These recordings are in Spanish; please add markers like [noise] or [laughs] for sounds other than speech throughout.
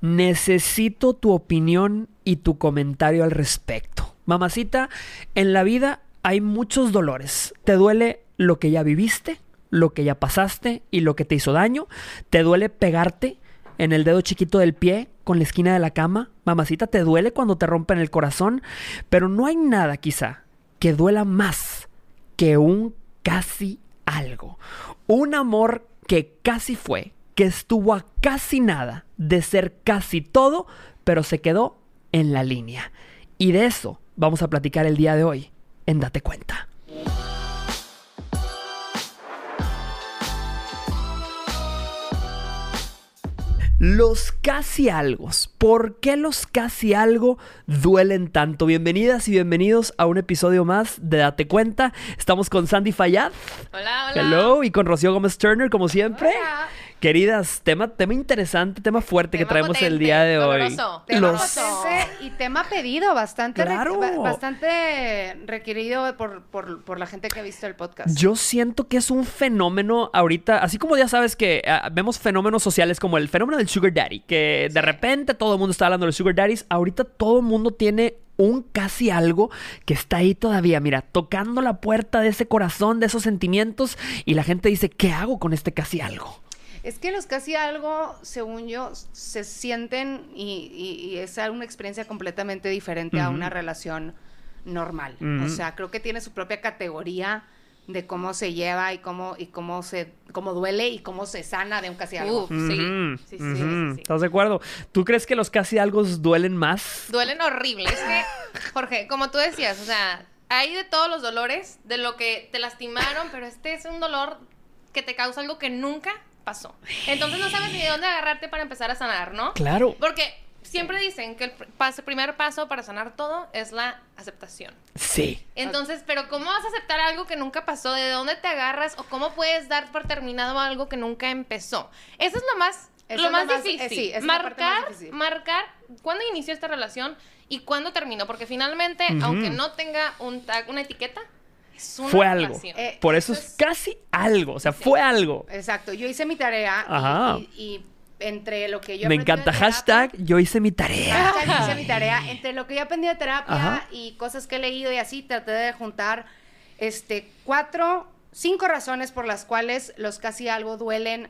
necesito tu opinión y tu comentario al respecto. Mamacita, en la vida hay muchos dolores. Te duele lo que ya viviste, lo que ya pasaste y lo que te hizo daño. Te duele pegarte en el dedo chiquito del pie con la esquina de la cama. Mamacita, te duele cuando te rompen el corazón. Pero no hay nada quizá que duela más que un casi algo. Un amor que casi fue, que estuvo a casi nada de ser casi todo, pero se quedó en la línea. Y de eso vamos a platicar el día de hoy en Date Cuenta. Los casi algo. ¿Por qué los casi algo duelen tanto? Bienvenidas y bienvenidos a un episodio más de Date Cuenta. Estamos con Sandy Fayad. Hola, hola. Hello. Y con Rocío Gómez Turner, como siempre. Hola. Queridas, tema, tema interesante, tema fuerte que traemos el día de hoy. doloroso. Tema Los- potente y tema pedido, bastante, Claro. bastante requerido por, por, por la gente que ha visto el podcast. Yo siento que es un fenómeno ahorita, así como ya sabes que ah, vemos fenómenos sociales como el fenómeno del sugar daddy, que de repente todo el mundo está hablando de los sugar daddies, ahorita todo el mundo tiene un casi algo que está ahí todavía, mira, tocando la puerta de ese corazón, de esos sentimientos, y la gente dice, ¿qué hago con este casi algo? Es que los casi algo, según yo, se sienten y, y- y es una experiencia completamente diferente a una relación normal. O sea, creo que tiene su propia categoría de cómo se lleva y cómo, y cómo se cómo duele y cómo se sana de un casi algo. Uf, sí. Ujú, Sí, sí, sí, sí, sí. ¿Estás de acuerdo? ¿Tú crees que los casi algo duelen más? Duelen horrible. Es que, Jorge, como tú decías, o sea, hay de todos los dolores, de lo que te lastimaron, pero este es un dolor que te causa algo que nunca pasó. Entonces no sabes ni de dónde agarrarte para empezar a sanar, ¿no? Claro. Porque siempre dicen que el primer paso para sanar todo es la aceptación. Sí. Entonces, pero ¿cómo vas a aceptar algo que nunca pasó? ¿De dónde te agarras? ¿O cómo puedes dar por terminado algo que nunca empezó? Eso es lo más, Eso lo es más lo más- eh, difícil. sí, es la parte más marcar, difícil. marcar cuándo inició esta relación y cuándo terminó. Porque finalmente, aunque no tenga un tag, una etiqueta, es una Fue algo. Eh, Por eso eso es es- casi algo, o sea, fue algo. Exacto. Yo hice mi tarea y- Ajá. y, y entre lo que yo Me de encanta. terapia- Hashtag, yo hice mi tarea. Hashtag hice mi tarea. Entre lo que yo aprendí de terapia Ajá. y cosas que he leído y así, traté de juntar este, cuatro, cinco razones por las cuales los casi algo duelen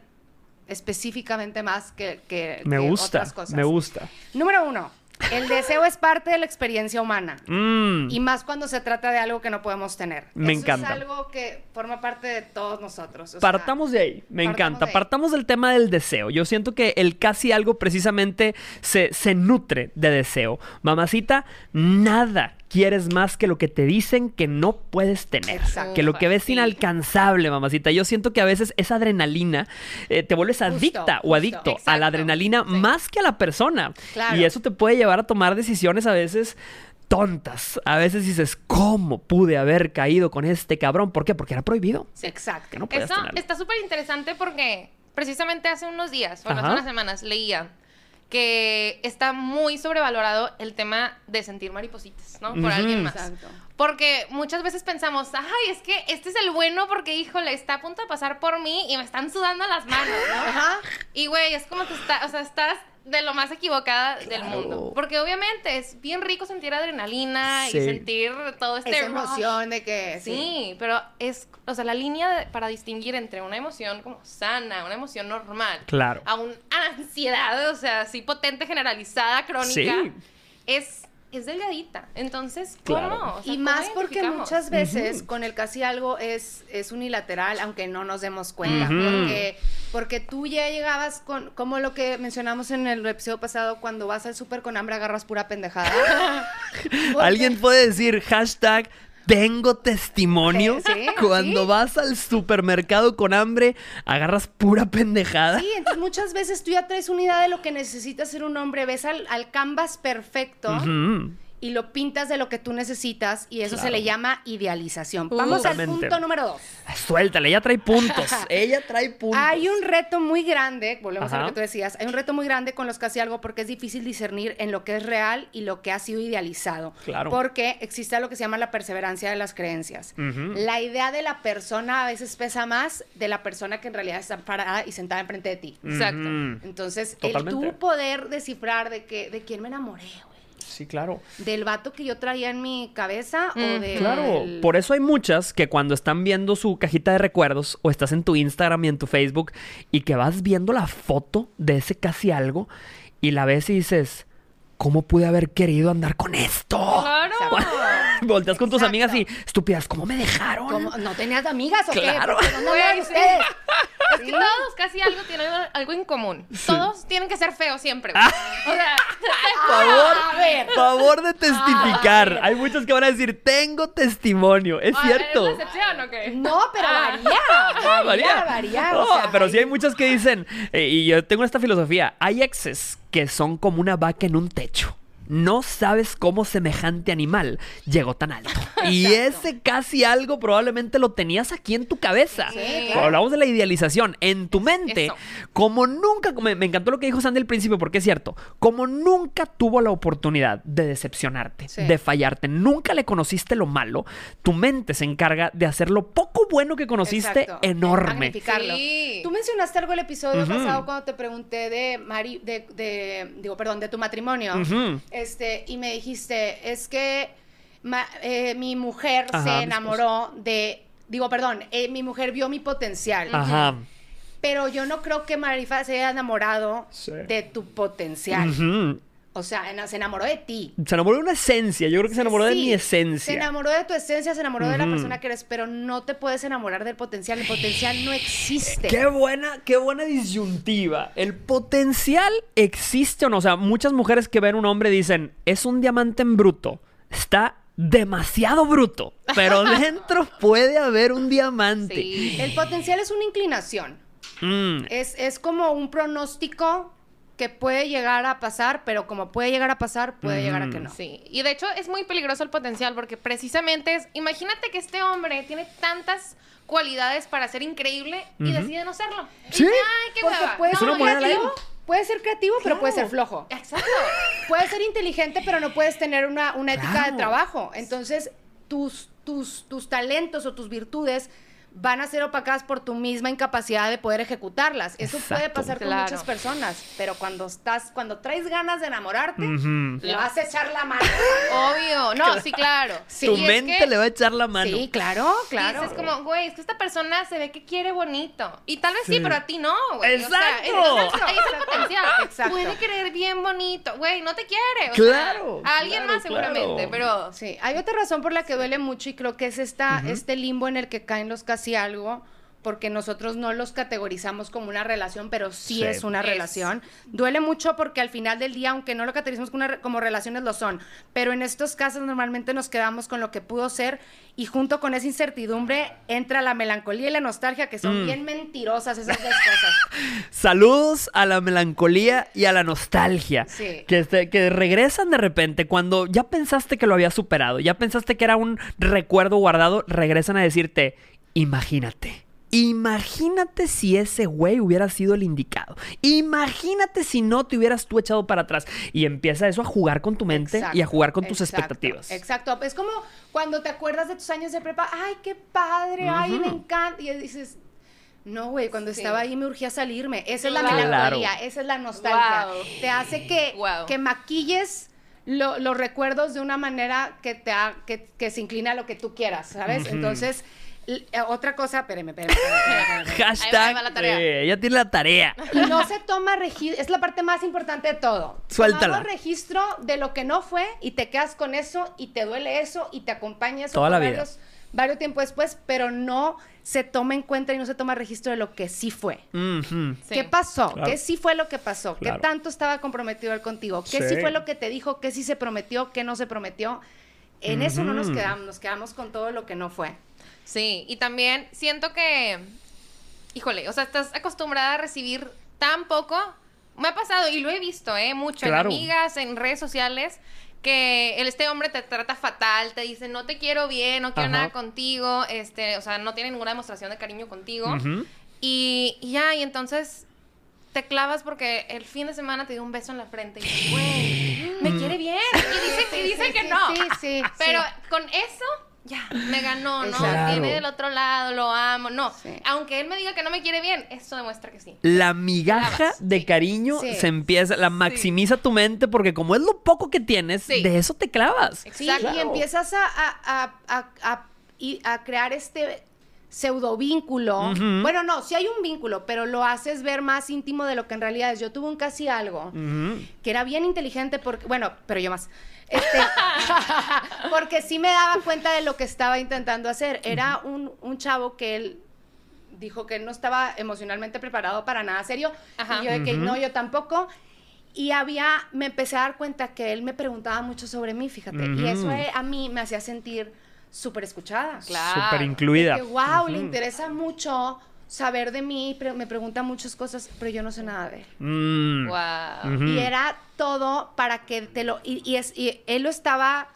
específicamente más que, que- Me que gusta, otras cosas. me gusta. Número uno, el deseo es parte de la experiencia humana. Mm, Y más cuando se trata de algo que no podemos tener. Me Eso encanta. Es algo que forma parte de todos nosotros. o sea, Partamos de ahí, me encanta. de. Partamos del tema del deseo. Yo siento que el casi algo precisamente se, se nutre de deseo. Mamacita, nada quieres más que lo que te dicen que no puedes tener. Exacto. Que lo que ves Sí. inalcanzable, mamacita. Yo siento que a veces esa adrenalina eh, te vuelves Justo, adicta o adicto a la Exacto. adrenalina Sí. más que a la persona. Claro. Y eso te puede llevar a tomar decisiones a veces tontas. A veces dices, ¿cómo pude haber caído con este cabrón? ¿Por qué? Porque era prohibido. Exacto. Que no Eso tenerlo. está súper interesante porque precisamente hace unos días, o hace Ajá. unas semanas, leía que está muy sobrevalorado el tema de sentir maripositas, ¿no? Por alguien más. Exacto. Porque muchas veces pensamos, ay, es que este es el bueno porque, híjole, está a punto de pasar por mí y me están sudando las manos, ¿no? Ajá. Y, güey, es como te está, o sea, estás de lo más equivocada del mundo. Porque obviamente es bien rico sentir adrenalina Sí. y sentir todo este Esa emoción de que... Sí, pero es, o sea, la línea de- para distinguir entre una emoción como sana, una emoción normal, Claro. a una ansiedad, o sea, así potente, generalizada, crónica, Sí. es, es delgadita. Entonces, Claro. ¿cómo? O sea, y ¿cómo más porque muchas veces con el casi algo es, es unilateral, aunque no nos demos cuenta. Porque, porque tú ya llegabas con, como lo que mencionamos en el episodio pasado, cuando vas al súper con hambre agarras pura pendejada. [laughs] Alguien puede decir hashtag tengo testimonio. Sí, Cuando sí. vas al supermercado con hambre, agarras pura pendejada. Sí, entonces muchas veces tú ya traes una idea de lo que necesita ser un hombre, ves al, al canvas perfecto. Y lo pintas de lo que tú necesitas y eso se Claro. le llama idealización. Uh. Vamos al punto número dos. Suéltale, ella trae puntos. [laughs] ella trae puntos. Hay un reto muy grande, volvemos a Ajá. lo que tú decías, hay un reto muy grande con los casi algo porque es difícil discernir en lo que es real y lo que ha sido idealizado. Claro. Porque existe lo que se llama la perseverancia de las creencias. Ujú. La idea de la persona a veces pesa más de la persona que en realidad está parada y sentada enfrente de ti. Exacto. Ujú. Entonces, Totalmente. el tú poder descifrar de que de quién me enamoré. Sí, claro. Del vato que yo traía en mi cabeza o Mm, de Claro, por eso hay muchas que cuando están viendo su cajita de recuerdos o estás en tu Instagram y en tu Facebook y que vas viendo la foto de ese casi algo y la ves y dices, ¿cómo pude haber querido andar con esto? Claro. [laughs] Volteas con tus amigas y, estúpidas, ¿cómo me dejaron? ¿Cómo? ¿No tenías amigas o Claro. qué? ¿Por qué no sí. ustedes? [laughs] Es que todos casi algo tienen algo, en común. Todos tienen que ser feos siempre. güey. O sea, [laughs] favor, A ver. favor de testificar. Ver. Hay muchos que van a decir, tengo testimonio. Es ¿es cierto. la excepción o qué? No, pero Ah. varía. Ah, Varía, varía. No, o sea, pero sí hay muchas que dicen, eh, y yo tengo esta filosofía, hay exes que son como una vaca en un techo. No sabes cómo semejante animal llegó tan alto. [laughs] Y ese casi algo probablemente lo tenías aquí en tu cabeza. Sí, Cuando claro. Hablamos de la idealización. En tu mente, Eso. como nunca, me, me encantó lo que dijo Sandy al principio, porque es cierto, como nunca tuvo la oportunidad de decepcionarte, Sí. de fallarte, nunca le conociste lo malo, tu mente se encarga de hacer lo poco bueno que conociste Exacto. enorme. Sí. Tú mencionaste algo el episodio pasado cuando te pregunté de Mari, de, de- digo, perdón, de tu matrimonio. Ujú. Este, y me dijiste, es que ma- eh, mi mujer Ajá, se enamoró de, digo, perdón, eh, mi mujer vio mi potencial. Ajá. Pero yo no creo que Marifa se haya enamorado Sí. de tu potencial. Ujú. O sea, en- se enamoró de ti. Se enamoró de una esencia. Yo creo que se enamoró de mi esencia. Se enamoró de tu esencia, se enamoró de la persona que eres, pero no te puedes enamorar del potencial. El potencial no existe. Qué buena, qué buena disyuntiva. El potencial existe o no. O sea, muchas mujeres que ven un hombre dicen, es un diamante en bruto. Está demasiado bruto. Pero [laughs] dentro puede haber un diamante. Sí. El potencial es una inclinación. Mm, Es, es como un pronóstico que puede llegar a pasar, pero como puede llegar a pasar, puede llegar a que no. Sí, y de hecho es muy peligroso el potencial porque precisamente es, imagínate que este hombre tiene tantas cualidades para ser increíble y decide no serlo. Y Sí. dice, Ay, qué Porque hueva. puede ser creativo, puede ser creativo, pero puede ser flojo. Exacto. [laughs] Puede ser inteligente, pero no puedes tener una, una ética Claro. de trabajo. Entonces, tus, tus, tus talentos o tus virtudes van a ser opacadas por tu misma incapacidad de poder ejecutarlas. Eso puede pasar con Claro. muchas personas, pero cuando estás, cuando traes ganas de enamorarte, le vas a echar la mano. Obvio. No, sí, claro. Sí. Tu es mente que- le va a echar la mano. Sí, claro, claro. dices como, güey, es que esta persona se ve que quiere bonito. Y tal vez sí, Sí. pero a ti no, güey. O sea, ¡Exacto! exacto, ahí está el potencial. Exacto. Puede querer bien bonito. Güey, no te quiere. o Claro, sea, a alguien claro, más seguramente, claro. pero... Sí, hay otra razón por la que duele mucho y creo que es esta, este limbo en el que caen los casi algo, porque nosotros no los categorizamos como una relación, pero sí, Sí. es una Es. relación. Duele mucho porque al final del día, aunque no lo categorizamos como, una como relaciones, lo son. Pero en estos casos normalmente nos quedamos con lo que pudo ser y junto con esa incertidumbre entra la melancolía y la nostalgia, que son Mm. bien mentirosas esas dos cosas. [laughs] Saludos a la melancolía y a la nostalgia. Sí. Que, este- que regresan de repente cuando ya pensaste que lo habías superado, ya pensaste que era un recuerdo guardado, regresan a decirte, imagínate. Imagínate si ese güey hubiera sido el indicado. Imagínate si no te hubieras tú echado para atrás. Y empieza eso a jugar con tu mente y a jugar con tus exacto, expectativas. Exacto. Es como cuando te acuerdas de tus años de prepa, ay, qué padre, ay, me encanta. Y dices, no, güey, cuando Sí. estaba ahí me urgía salirme. Esa es la melancolía, esa es la nostalgia. Wow. Te hace que, Wow. que maquilles lo- los recuerdos de una manera que, te ha- que, que se inclina a lo que tú quieras, ¿sabes? Entonces, otra cosa, espérame, espérame, espérame, espérame, espérame. [laughs] Hashtag, Ahí va la tarea. eh, ella tiene la tarea. Y no se toma registro, es la parte más importante de todo. Suéltala. Tomamos registro de lo que no fue y te quedas con eso y te duele eso y te acompaña eso Toda la vida. varios, varios tiempos después, pero no se toma en cuenta y no se toma registro de lo que sí fue. Sí. ¿Qué pasó? Claro. ¿Qué sí fue lo que pasó? Claro. ¿Qué tanto estaba comprometido él contigo? ¿Qué sí. Sí. fue lo que te dijo? ¿Qué sí se prometió? ¿Qué no se prometió? En eso no nos quedamos, nos quedamos con todo lo que no fue. Sí, y también siento que, híjole, o sea, estás acostumbrada a recibir tan poco. Me ha pasado y lo he visto, ¿eh? Mucho Claro. en amigas, en redes sociales, que este hombre te trata fatal, te dice no te quiero bien, no quiero Ajá. nada contigo, este, o sea, no tiene ninguna demostración de cariño contigo. Y, y ya, y entonces te clavas porque el fin de semana te dio un beso en la frente y dices, güey, [gasps] me quiere bien. Y dicen, y dicen sí, que sí, no. sí, sí, Pero sí. con eso, ya, me ganó, ¿no? Exacto. Viene del otro lado, lo amo. No, Sí. aunque él me diga que no me quiere bien, eso demuestra que sí. La migaja de sí. cariño Sí. se empieza, la maximiza tu mente porque como es lo poco que tienes, Sí. de eso te clavas. Sí, Exacto. y empiezas a, a- a- a- a- y a crear este pseudo vínculo. Bueno, no, sí hay un vínculo, pero lo haces ver más íntimo de lo que en realidad es. Yo tuve un casi algo que era bien inteligente porque, bueno, pero yo más. Este, [laughs] [laughs] porque sí me daba cuenta de lo que estaba intentando hacer. Era un, un chavo que él dijo que él no estaba emocionalmente preparado para nada serio. Ajá. Y yo de que Ujú. no, yo tampoco. Y había, me empecé a dar cuenta que él me preguntaba mucho sobre mí, fíjate. Y eso a mí me hacía sentir súper escuchada. Claro. Súper incluida. Que wow, le interesa mucho saber de mí, pre- me pregunta muchas cosas, pero yo no sé nada de él. Mm. Wow. Ujú. Y era todo para que te lo... Y, y es, y él lo estaba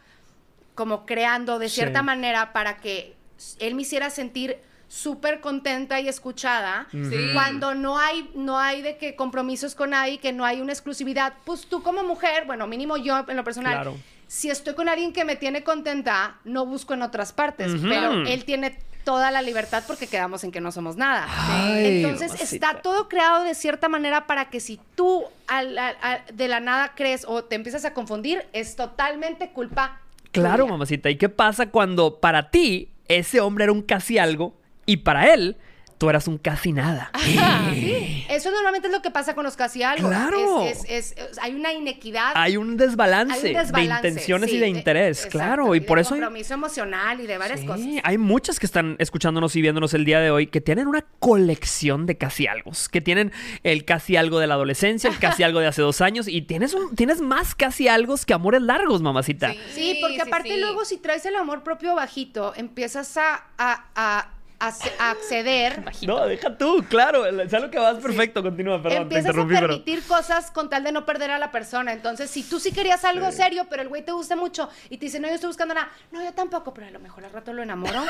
como creando de Sí. cierta manera para que él me hiciera sentir súper contenta y escuchada. Sí. Cuando no hay, no hay de que compromisos con nadie, que no hay una exclusividad, pues tú como mujer, bueno, mínimo yo en lo personal, Claro. Si estoy con alguien que me tiene contenta, no busco en otras partes, pero él tiene toda la libertad porque quedamos en que no somos nada. Ay, Entonces mamacita. está todo creado de cierta manera para que si tú al- al- al- de la nada crees o te empiezas a confundir, es totalmente culpa. Claro, tuya. mamacita. ¿Y qué pasa cuando para ti ese hombre era un casi algo y para él tú eras un casi nada? Ajá, sí. Eso normalmente es lo que pasa con los casi algo. Claro. Es- es- es- hay una inequidad. Hay un desbalance, hay un desbalance, de intenciones sí, y de interés, exacto, claro. Y de por eso hay, compromiso emocional y de varias Sí, cosas. hay muchas que están escuchándonos y viéndonos el día de hoy que tienen una colección de casi algo, que tienen el casi algo de la adolescencia, el casi [laughs] algo de hace dos años y tienes un, tienes más casi algo que amores largos, mamacita. Sí, porque aparte sí. luego si traes el amor propio bajito, empiezas a, a- a- a ce- a acceder, No, deja tú, claro, es lo que vas perfecto, continúa, perdón, te empiezas a interrumpí, pero... permitir cosas con tal de no perder a la persona. Entonces, si tú sí querías algo serio, pero el güey te gusta mucho y te dice, no, yo estoy buscando nada, no, yo tampoco, pero a lo mejor al rato lo enamoro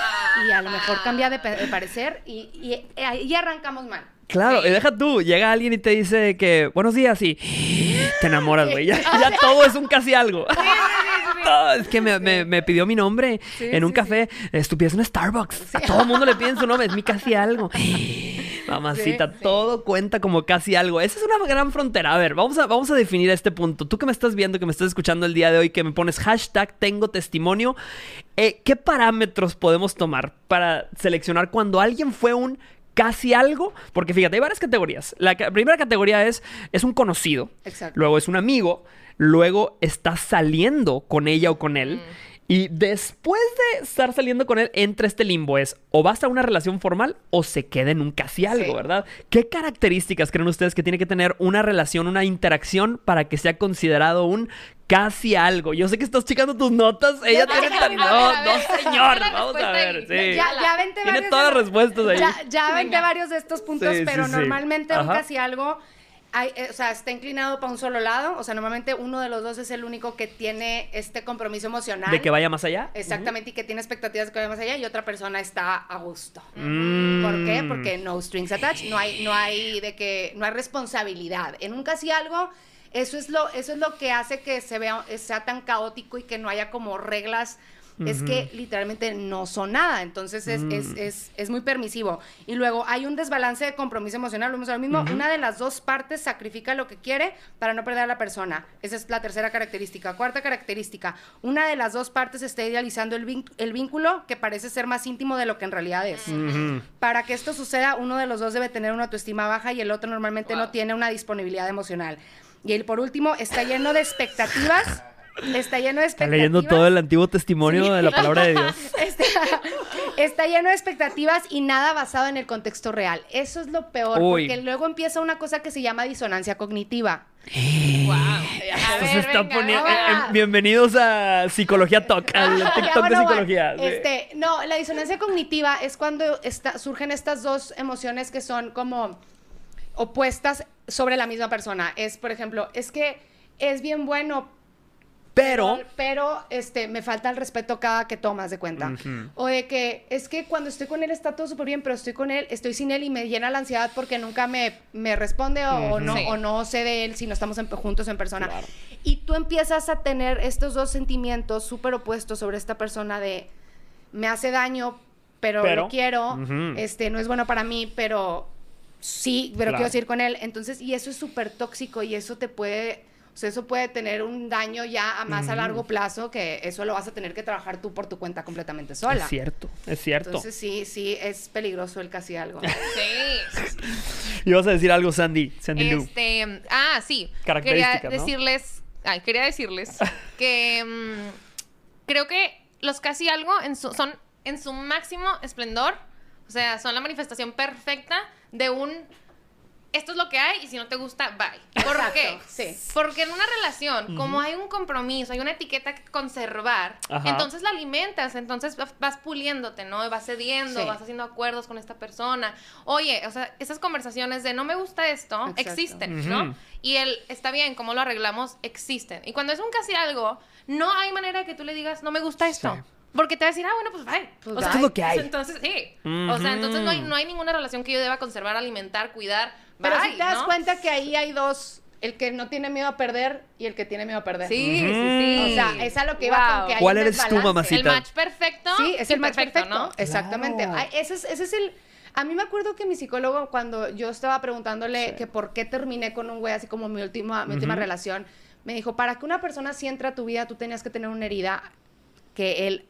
y a lo mejor cambia de, parecer y, y, y ahí arrancamos mal. Claro, y deja tú, llega alguien y te dice que buenos días y te enamoras, güey. Ya, ya todo es un casi algo. Es que me, me- me pidió mi nombre en un café. Estupidez en Starbucks. A todo el mundo le piden su nombre, es mi casi algo. [laughs] Mamacita, todo cuenta como casi algo. Esa es una gran frontera. A ver, vamos a, vamos a definir este punto. Tú que me estás viendo, que me estás escuchando el día de hoy, que me pones hashtag tengo testimonio, eh, ¿qué parámetros podemos tomar para seleccionar cuando alguien fue un casi algo? Porque fíjate, hay varias categorías. La ca- primera categoría es, es un conocido. Exacto. Luego es un amigo. Luego estás saliendo con ella o con él. Y después de estar saliendo con él, entra este limbo. Es o va a una relación formal o se queda en un casi algo, Sí. ¿verdad? ¿Qué características creen ustedes que tiene que tener una relación, una interacción para que sea considerado un casi algo? Yo sé que estás checando tus notas. Ella no, tiene tan... No, no, señor. Vamos a ver. Sí. Ya, ya vente Tiene varios todas de las respuestas ahí. Ya, ya vente Venga. varios de estos puntos, Sí, pero sí, sí. normalmente un Ajá. casi algo, hay, eh, o sea, está inclinado para un solo lado. O sea, normalmente uno de los dos es el único que tiene este compromiso emocional. De que vaya más allá. Exactamente, y que tiene expectativas de que vaya más allá y otra persona está a gusto. Mm. ¿Por qué? Porque no strings attached, no hay, no hay de que, no hay responsabilidad. En un casi algo, eso es lo, eso es lo que hace que se vea, sea tan caótico y que no haya como reglas. Es que literalmente no son nada, entonces es, es, Mm. es, es muy permisivo. Y luego hay un desbalance de compromiso emocional, lo mismo, lo mismo. Una de las dos partes sacrifica lo que quiere para no perder a la persona. Esa es la tercera característica. Cuarta característica, una de las dos partes está idealizando el, vin- el vínculo que parece ser más íntimo de lo que en realidad es. Para que esto suceda, uno de los dos debe tener una autoestima baja y el otro normalmente no tiene una disponibilidad emocional. Y el por último está lleno de expectativas. Está lleno de Está expectativas. leyendo todo el antiguo testimonio Sí. de la palabra de Dios. [laughs] Está, está lleno de expectativas y nada basado en el contexto real. Eso es lo peor, Uy. porque luego empieza una cosa que se llama disonancia cognitiva. [gasps] Wow. A Esto se ver, está venga, poniendo- venga. eh, eh, bienvenidos a Psicología Talk, al Ya, TikTok de bueno, psicología. sí. Este, no, la disonancia cognitiva es cuando está- surgen estas dos emociones que son como opuestas sobre la misma persona. Es, por ejemplo, es que es bien bueno, Pero, pero este, me falta el respeto cada que tomas de cuenta. O de que es que cuando estoy con él está todo súper bien, pero estoy con él, estoy sin él y me llena la ansiedad porque nunca me, me responde o, o no, Sí. o no sé de él si no estamos en- juntos en persona. Claro. Y tú empiezas a tener estos dos sentimientos súper opuestos sobre esta persona de me hace daño, pero, Pero, lo quiero, este, no es bueno para mí, pero sí, pero Claro. quiero seguir con él. Entonces, y eso es súper tóxico y eso te puede, o sea, eso puede tener un daño ya a más a largo plazo que eso lo vas a tener que trabajar tú por tu cuenta completamente sola. es cierto, es cierto. Entonces, sí, sí, es peligroso el casi algo. [laughs] Sí. Y vas a decir algo, Sandy, Sandy Lou. Este, ah, sí. Quería decirles, ay, quería decirles [laughs] que mm, creo que los casi algo en su- son en su máximo esplendor, o sea, son la manifestación perfecta de un esto es lo que hay y si no te gusta, bye. ¿Por Exacto, qué? sí. Porque en una relación, como hay un compromiso, hay una etiqueta que conservar, Ajá. entonces la alimentas, entonces vas- puliéndote, ¿no? Vas cediendo, Sí. vas haciendo acuerdos con esta persona. Oye, o sea, esas conversaciones de no me gusta esto, Exacto. existen. ¿no? Y el está bien, cómo lo arreglamos, existen. Y cuando es un casi algo, no hay manera de que tú le digas, no me gusta esto. Sí. Porque te va a decir, ah, bueno, pues bye. Pues o sea. Es lo que hay. Entonces, sí. O sea, entonces no hay, no hay ninguna relación que yo deba conservar, alimentar, cuidar. Pero bye, si te das ¿no? cuenta que ahí hay dos, el que no tiene miedo a perder y el que tiene miedo a perder. Sí, sí, sí. O sea, es a lo que iba Wow. con que hay ¿Cuál un eres tú, desbalance. mamacita? El match perfecto. Sí, es el match perfecto, ¿no? Exactamente. Claro. Ay, ese, es, ese es el... A mí me acuerdo que mi psicólogo, cuando yo estaba preguntándole que por qué terminé con un güey así como mi última, mi última relación, me dijo, para que una persona sí entre a tu vida, tú tenías que tener una herida que él...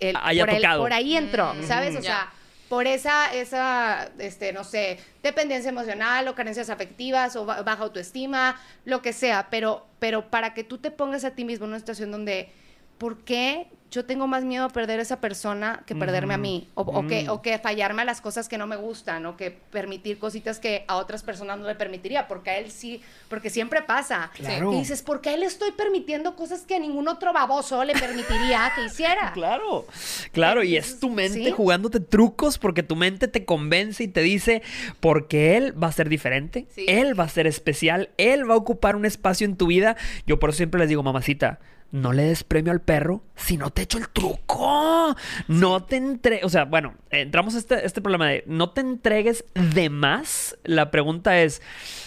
él Haya por, él- tocado. por ahí entró, Mm, ¿sabes? O ya. sea, por esa, esa, este, no sé, dependencia emocional o carencias afectivas o ba- baja autoestima, lo que sea, pero, pero para que tú te pongas a ti mismo en una situación donde, ¿por qué yo tengo más miedo a perder a esa persona que perderme a mí? O, o que, Mm. o que fallarme a las cosas que no me gustan, o que permitir cositas que a otras personas no le permitiría, porque a él sí, porque siempre pasa. Claro. Que dices, ¿por qué a él le estoy permitiendo cosas que a ningún otro baboso le permitiría que hiciera? [laughs] Claro, claro, y es tu mente Sí. jugándote trucos porque tu mente te convence y te dice, porque él va a ser diferente, Sí. él va a ser especial, él va a ocupar un espacio en tu vida. Yo por eso siempre les digo, mamacita, no le des premio al perro si no te echo el truco. No te entre... O sea, bueno, entramos a este, este problema de no te entregues de más. La pregunta es,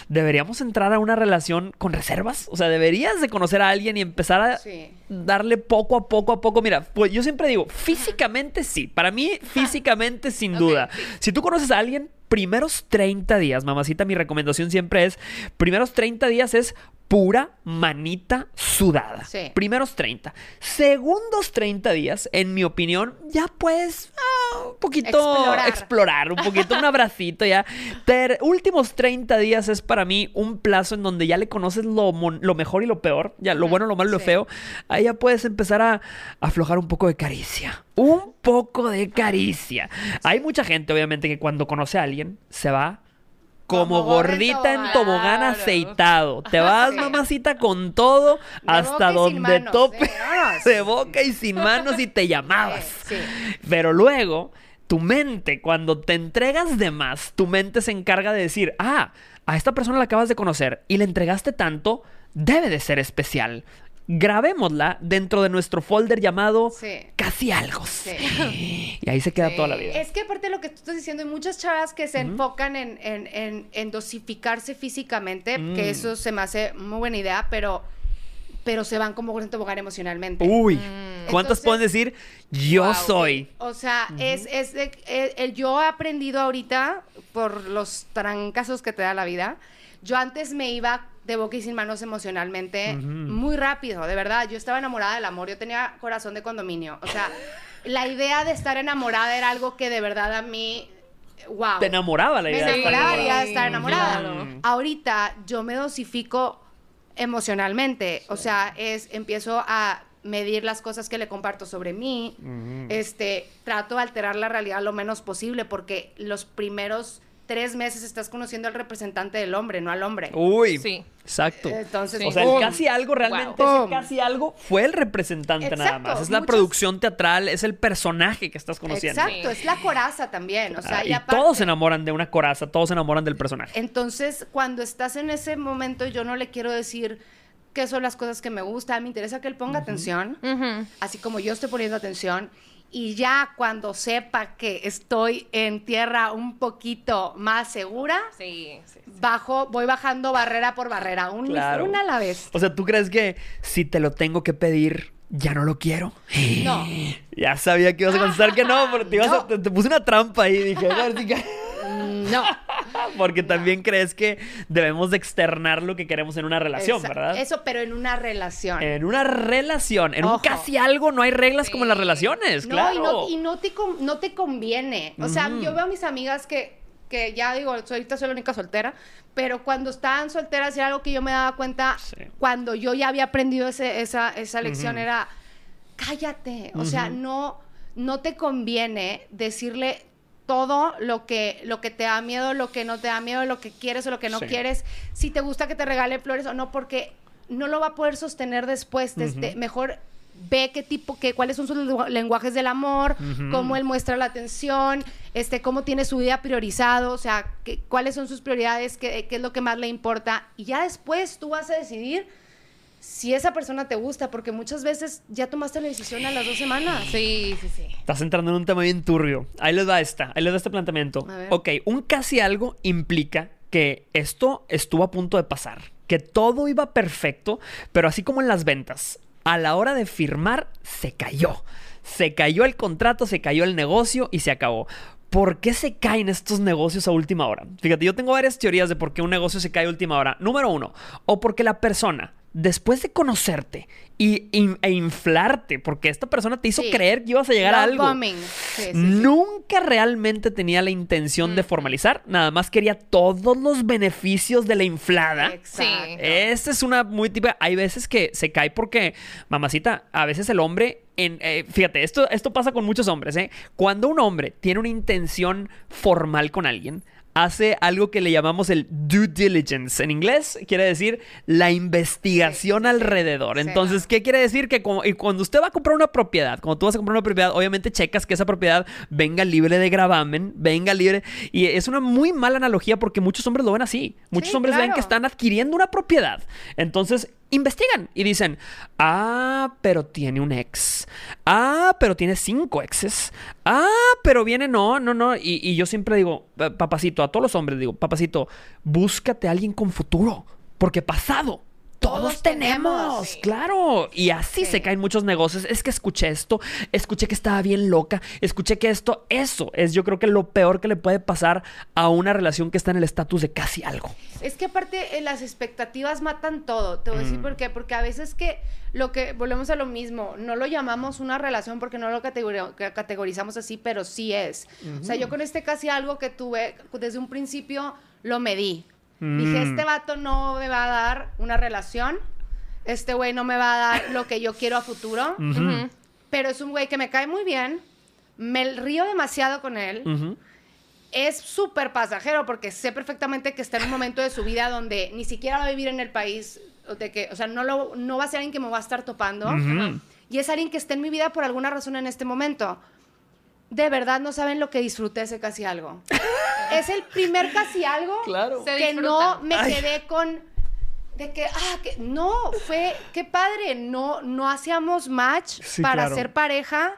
¿deberíamos entrar a una relación con reservas? O sea, ¿deberías de conocer a alguien y empezar a Sí. darle poco a poco a poco. Mira, pues yo siempre digo, físicamente sí. Para mí, físicamente sin duda. sí. Si tú conoces a alguien, primeros 30 días, mamacita, mi recomendación siempre es, primeros 30 días es pura manita sudada. Sí. Primeros 30. Segundos 30 días, en mi opinión, ya puedes ah, un poquito Explorar. explorar, un poquito, un abracito ya. Ter- últimos 30 días es para mí un plazo en donde ya le conoces lo, lo mejor y lo peor, ya lo bueno, lo malo y lo feo. Ahí ya puedes empezar a aflojar un poco de caricia. Un poco de caricia. Hay mucha gente, obviamente, que cuando conoce a alguien se va como, gordita en tobogán. aceitado. Te vas, mamacita, con todo hasta donde manos, tope. ¿eh? Vámonos. De boca y sin manos y te llamabas. [laughs] Sí, Pero luego, tu mente, cuando te entregas de más, tu mente se encarga de decir, ah, a esta persona la acabas de conocer y le entregaste tanto, debe de ser especial. Grabémosla dentro de nuestro folder llamado Sí. Casi Algo. Sí. Y ahí se queda Sí. toda la vida. Es que aparte de lo que tú estás diciendo, hay muchas chavas que se enfocan en, en- en- en dosificarse físicamente, Mm. que eso se me hace muy buena idea, pero, pero se van como en tobogán emocionalmente. Uy, Mm. ¿cuántas Entonces- pueden decir yo Wow, soy? O sea, es, es el, el- yo he aprendido ahorita, por los trancazos que te da la vida, yo antes me iba de boca y sin manos emocionalmente muy rápido, de verdad. Yo estaba enamorada del amor, yo tenía corazón de condominio. O sea, la idea de estar enamorada era algo que de verdad a mí, wow. Te enamoraba la Me idea de estar enamoraba enamorada. de estar enamorada. Claro. Ahorita yo me dosifico emocionalmente. O sea, es empiezo a medir las cosas que le comparto sobre mí. Este, trato de alterar la realidad lo menos posible porque los primeros tres meses estás conociendo al representante del hombre, no al hombre. Uy, Sí. exacto. Entonces, Sí. O sea, el casi algo realmente, Wow. ese casi algo fue el representante nada más. Es la muchas- producción teatral, es el personaje que estás conociendo. Exacto, Sí. es la coraza también. O sea, Ah, y, y aparte- todos se enamoran de una coraza, todos se enamoran del personaje. Entonces, cuando estás en ese momento, yo no le quiero decir, qué son las cosas que me gustan, me interesa que él ponga atención, así como yo estoy poniendo atención. Y ya cuando sepa que estoy en tierra un poquito más segura, Sí, sí. sí. bajo, voy bajando barrera por barrera, un- Claro. una a la vez. O sea, ¿tú crees que si te lo tengo que pedir, ya no lo quiero? No. [laughs] Ya sabía que ibas a contestar que no, porque te, ibas a- No. te, te puse una trampa ahí. Dije, a ver si No. [laughs] porque también crees que debemos de externar lo que queremos en una relación, ¿verdad? Eso, pero en una relación. En una relación, en un casi algo no hay reglas como en las relaciones, No, claro. y no, y no te, no te conviene. O sea, yo veo a mis amigas que, que ya digo, soy- ahorita soy la única soltera, pero cuando estaban solteras era algo que yo me daba cuenta Sí. cuando yo ya había aprendido ese- esa, esa lección, era cállate. O sea, no, no te conviene decirle todo lo que, lo que te da miedo, lo que no te da miedo, lo que quieres o lo que no Sí. quieres, si te gusta que te regale flores o no, porque no lo va a poder sostener después. Ujú. Mejor ve qué tipo, qué, cuáles son sus lengu- lenguajes del amor, cómo él muestra la atención, este, cómo tiene su vida priorizado, o sea, qué- cuáles son sus prioridades, qué, qué es lo que más le importa. Y ya después tú vas a decidir si esa persona te gusta, porque muchas veces ya tomaste la decisión a las dos semanas. Sí, sí, sí. Estás entrando en un tema bien turbio. Ahí les va esta, ahí les va este planteamiento. A ver. Ok, un casi algo implica que esto estuvo a punto de pasar, que todo iba perfecto, pero así como en las ventas, a la hora de firmar se cayó. Se cayó el contrato, se cayó el negocio y se acabó. ¿Por qué se caen estos negocios a última hora? Fíjate, yo tengo varias teorías de por qué un negocio se cae a última hora. Número uno, o porque la persona, después de conocerte y, e inflarte, porque esta persona te hizo Sí. creer que ibas a llegar a algo. bombing. Sí, sí, sí. Nunca realmente tenía la intención de formalizar, nada más quería todos los beneficios de la inflada. Exacto. Sí. Esta es una muy típica. Hay veces que se cae porque, mamacita, a veces el hombre. En, eh, fíjate, esto, esto pasa con muchos hombres, ¿eh? Cuando un hombre tiene una intención formal con alguien, hace algo que le llamamos el due diligence. En inglés quiere decir la investigación alrededor. Sí. Entonces, ¿qué quiere decir? Que como- y cuando usted va a comprar una propiedad, cuando tú vas a comprar una propiedad, obviamente checas que esa propiedad venga libre de gravamen, venga libre. Y es una muy mala analogía porque muchos hombres lo ven así. Muchos Sí, hombres ven que están adquiriendo una propiedad. Entonces, investigan y dicen, ah, pero tiene un ex. Ah, pero tiene cinco exes. Ah, pero viene, no, no, no. Y, yo siempre digo, "Pa- papacito, a todos los hombres digo, papacito, búscate a alguien con futuro. Porque pasado. Todos, tenemos, sí. claro. Y así Sí. se caen muchos negocios. Es que escuché esto, escuché que estaba bien loca, escuché que esto, eso es yo creo que lo peor que le puede pasar a una relación que está en el estatus de casi algo. Es que aparte eh, las expectativas matan todo. Te voy a decir Mm. por qué. Porque a veces que lo que volvemos a lo mismo, no lo llamamos una relación porque no lo categorizamos así, pero sí es. O sea, yo con este casi algo que tuve desde un principio lo medí. Dije, Mm. este vato no me va a dar una relación. Este güey no me va a dar lo que yo quiero a futuro. Ujú, Ujú. Pero es un güey que me cae muy bien. Me río demasiado con él ujú. es súper pasajero porque sé perfectamente que está en un momento de su vida donde ni siquiera va a vivir en el país, o de que, o sea, no, lo, no va a ser alguien que me va a estar topando. Ujú. Y es alguien que está en mi vida por alguna razón en este momento. De verdad no saben lo que disfruté ese casi algo. [laughs] es el primer casi algo Claro. Que no me Ay. quedé con de que ah que no fue qué padre no no hacíamos match Sí, para claro. ser pareja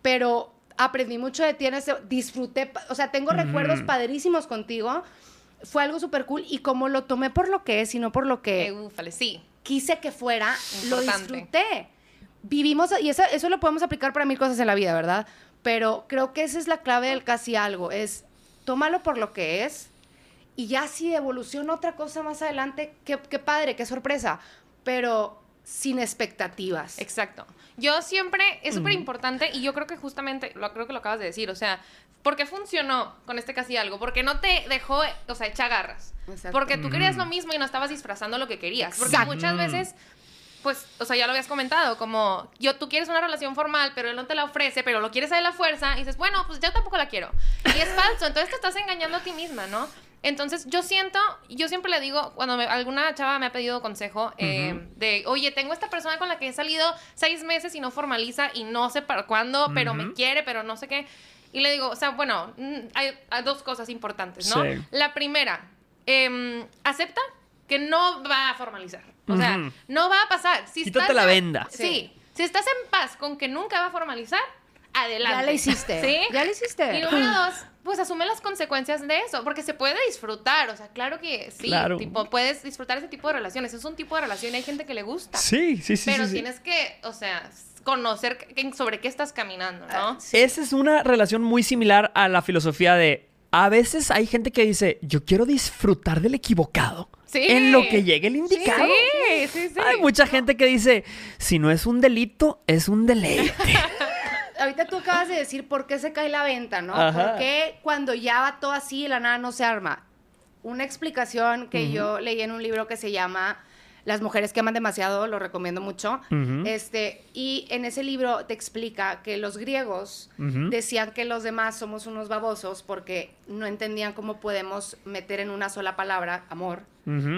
pero aprendí mucho de ti en ese disfruté o sea tengo recuerdos padrísimos contigo fue algo súper cool y como lo tomé por lo que es y no por lo que Eh, úfale, sí. quise que fuera, lo disfruté. Vivimos, y esa- eso lo podemos aplicar para mil cosas en la vida, ¿verdad? Pero creo que esa es la clave del casi algo, es tómalo por lo que es y ya si evoluciona otra cosa más adelante, qué, qué padre, qué sorpresa, pero sin expectativas. Exacto. Yo siempre, es súper importante y yo creo que justamente, lo creo que lo acabas de decir, o sea, ¿por qué funcionó con este casi algo? Porque no te dejó, o sea, echa garras. Exacto. Porque tú querías lo mismo y no estabas disfrazando lo que querías. Porque Exacto. muchas veces, pues, o sea, ya lo habías comentado, como, yo, tú quieres una relación formal, pero él no te la ofrece, pero lo quieres a la fuerza, y dices, bueno, pues yo tampoco la quiero. Y es falso, entonces te estás engañando a ti misma, ¿no? Entonces, yo siento, yo siempre le digo, cuando me- alguna chava me ha pedido consejo eh, de, oye, tengo esta persona con la que he salido seis meses y no formaliza y no sé para cuándo, pero me quiere, pero no sé qué. Y le digo, o sea, bueno, mm, hay, hay dos cosas importantes, ¿no? Sí. La primera, em, acepta que no va a formalizar. O sea, no va a pasar. Si Quítate estás la venda. Sí. Si estás en paz con que nunca va a formalizar, adelante. Ya la hiciste. [laughs] ¿Sí? Ya la hiciste. Y número dos, pues asume las consecuencias de eso, porque se puede disfrutar, o sea, claro que sí, Claro. tipo, puedes disfrutar ese tipo de relaciones, es un tipo de relación y hay gente que le gusta, Sí, sí, sí. pero sí, sí. tienes que, o sea, conocer sobre qué estás caminando, ¿no? Esa es una relación muy similar a la filosofía de. A veces hay gente que dice, yo quiero disfrutar del equivocado. Sí. En lo que llegue el indicado. Sí, sí, sí. Hay mucha gente que dice, si no es un delito, es un deleite. [laughs] Ahorita tú acabas de decir por qué se cae la venta, ¿no? Ajá. ¿Por qué cuando ya va todo así de la nada no se arma? Una explicación que yo leí en un libro que se llama Las mujeres que aman demasiado, lo recomiendo mucho. Este, y en ese libro te explica que los griegos decían que los demás somos unos babosos porque no entendían cómo podemos meter en una sola palabra, amor,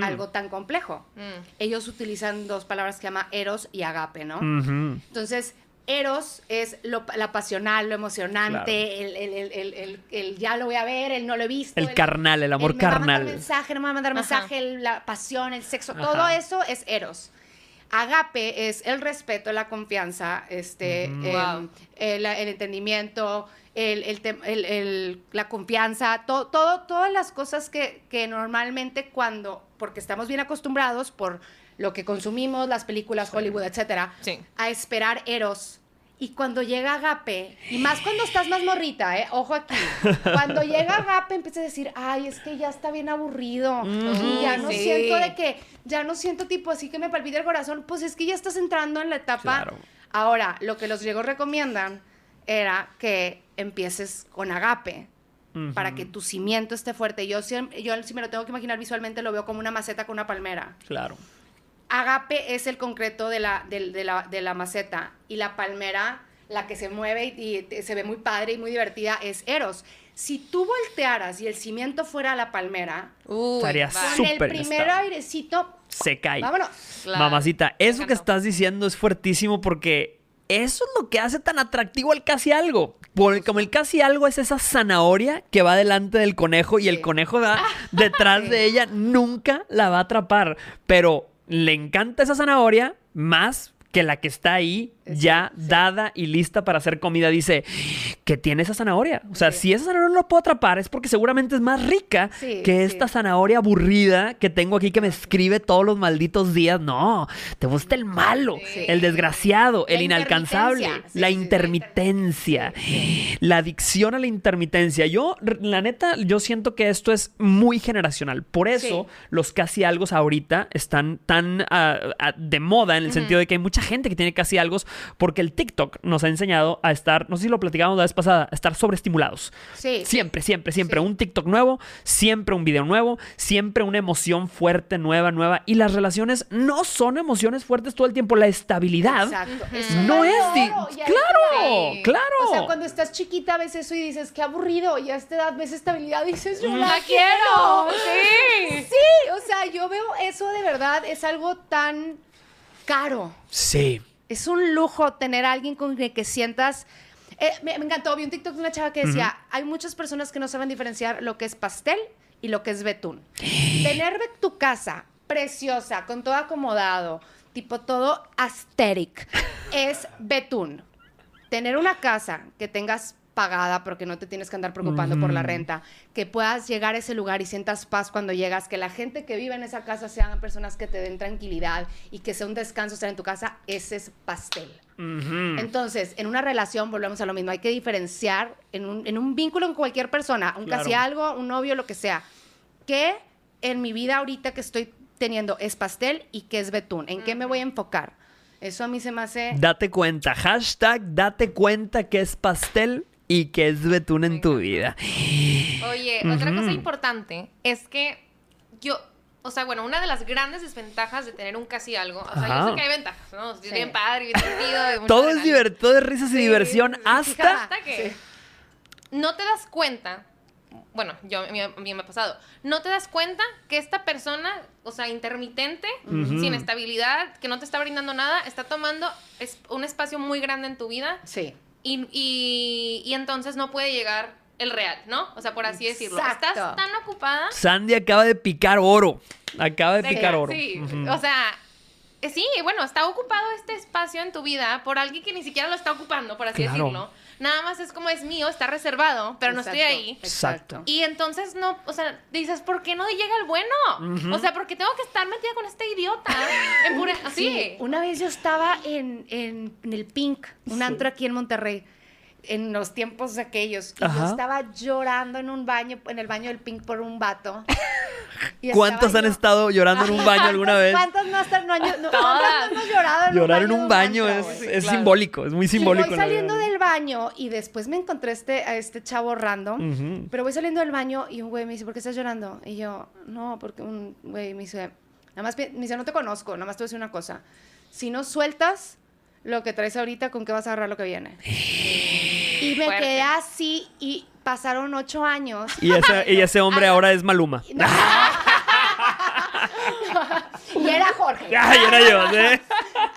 algo tan complejo. Mm. Ellos utilizan dos palabras que se llama eros y agape, ¿no? Entonces, Eros es lo, la pasional, lo emocionante, Claro. el, el- el- el- el- el ya lo voy a ver, el no lo he visto. El carnal, el amor me va a mandar carnal. mensaje, no me va a mandar Ajá. mensaje, el- la pasión, el sexo, Ajá. todo eso es Eros. Agape es el respeto, la confianza, este, em, Wow. el, el entendimiento, el, el tem- el- el- la confianza, to- todo, todas las cosas que, que normalmente cuando, porque estamos bien acostumbrados por lo que consumimos, las películas, Hollywood, etcétera, Sí. a esperar Eros. Y cuando llega Agape, y más cuando estás más morrita, ¿eh? Ojo aquí. Cuando [laughs] llega Agape, empiezas a decir, ay, es que ya está bien aburrido. Y ya no Sí. siento de que, ya no siento tipo así que me palpita el corazón. Pues es que ya estás entrando en la etapa. Claro. Ahora, lo que los griegos recomiendan era que empieces con Agape. Para que tu cimiento esté fuerte. Yo, yo si me lo tengo que imaginar visualmente, lo veo como una maceta con una palmera. Claro. Agape es el concreto de la, de, la, de la maceta y la palmera, la que se mueve y, se ve muy padre y muy divertida, es Eros. Si tú voltearas y el cimiento fuera la palmera, Uy, Estaría con el primer airecito, Se cae. vámonos. Claro. Mamacita, eso que estás diciendo es fuertísimo porque eso es lo que hace tan atractivo al casi algo. Por- como el casi algo es esa zanahoria que va delante del conejo y el conejo va [laughs] detrás de ella, nunca la va a atrapar. Pero le encanta esa zanahoria más que la que está ahí Es ya sí. dada y lista para hacer comida. Dice que tiene esa zanahoria. O sea, Sí. si esa zanahoria no la puedo atrapar es porque seguramente es más rica Sí, que esta zanahoria aburrida que tengo aquí que me escribe todos los malditos días. No, te gusta el malo, el desgraciado, La el inalcanzable, la intermitencia, la adicción a la intermitencia. Yo, la neta, yo siento que esto es muy generacional. Por eso los casi algo ahorita están tan ah, ah, de moda en el sentido de que hay mucha gente que tiene casi algo porque el TikTok nos ha enseñado a estar, no sé si lo platicamos la vez pasada, a estar sobreestimulados. Sí. Siempre, siempre, siempre. Sí. Un TikTok nuevo, siempre un video nuevo, siempre una emoción fuerte, nueva, nueva. Y las relaciones no son emociones fuertes todo el tiempo. La estabilidad Exacto. No es... Claro, claro. O sea, cuando estás chiquita ves eso y dices, qué aburrido, y a esta edad ves estabilidad y dices, yo la, ¡La quiero! ¡Sí! Sí, o sea, yo veo eso de verdad, es algo tan caro. Sí. Es un lujo tener a alguien con el que sientas... Eh, me, me encantó, vi un TikTok de una chava que decía, hay muchas personas que no saben diferenciar lo que es pastel y lo que es betún. [gasps] Tener tu casa preciosa, con todo acomodado, tipo todo aesthetic, [laughs] es betún. Tener una casa que tengas pagada porque no te tienes que andar preocupando por la renta, que puedas llegar a ese lugar y sientas paz cuando llegas, que la gente que vive en esa casa sean personas que te den tranquilidad y que sea un descanso estar en tu casa, ese es pastel. Entonces, en una relación, volvemos a lo mismo, hay que diferenciar en un, en un vínculo con cualquier persona, un Claro. casi algo, un novio, lo que sea, que en mi vida ahorita que estoy teniendo es pastel y que es betún, en qué me voy a enfocar. Eso a mí se me hace... Date cuenta. Hashtag date cuenta que es pastel y que es betún en tu vida. Oye, otra cosa importante es que yo, o sea, bueno, una de las grandes desventajas de tener un casi algo, o sea, Ajá. yo sé que hay ventajas, ¿no? Es Sí. bien padre, bien divertido. Todo es divertido, de risas y Sí, diversión sí, hasta... Hasta que Sí. no te das cuenta, bueno, yo a mí, me ha pasado, no te das cuenta que esta persona, o sea, intermitente, sin estabilidad, que no te está brindando nada, está tomando es- un espacio muy grande en tu vida Sí. Y, y, y entonces no puede llegar el real, ¿no? O sea, por así decirlo. Exacto. Estás tan ocupada Sandy acaba de picar oro. Acaba de picar oro. Sí, o sea, eh, sí, bueno, está ocupado este espacio en tu vida por alguien que ni siquiera lo está ocupando, por así Claro. decirlo. Nada más es como es mío, está reservado, pero no estoy ahí. Exacto. Y entonces no, o sea, dices, ¿por qué no llega el bueno? O sea, ¿por qué tengo que estar metida con este idiota? En pura-. Sí, una vez yo estaba en, en- en el Pink, un antro aquí en Monterrey, en los tiempos aquellos, y Ajá. yo estaba llorando en un baño, en el baño del Pink por un vato. Y ¿Cuántos estaba han yo- estado llorando en un baño alguna vez? ¿Cuántos no, están, no, no, ¿cuántos Todas. no hemos llorado en Llorar en de un baño es, güey? es claro. simbólico, es muy Y simbólico. voy la saliendo del baño y después me encontré este, a este chavo random. Ujú. Pero voy saliendo del baño y un güey me dice, ¿por qué estás llorando? Y yo, no, porque un güey me dice, nada más, me dice, no te conozco, nada más te voy a decir una cosa. Si no sueltas lo que traes ahorita, ¿con qué vas a agarrar lo que viene? [laughs] y me Fuerte. quedé así y pasaron ocho años. Y ese, y ese hombre ahora es Maluma. [laughs] No. y era Jorge. [laughs] Ay, era yo, ¿eh?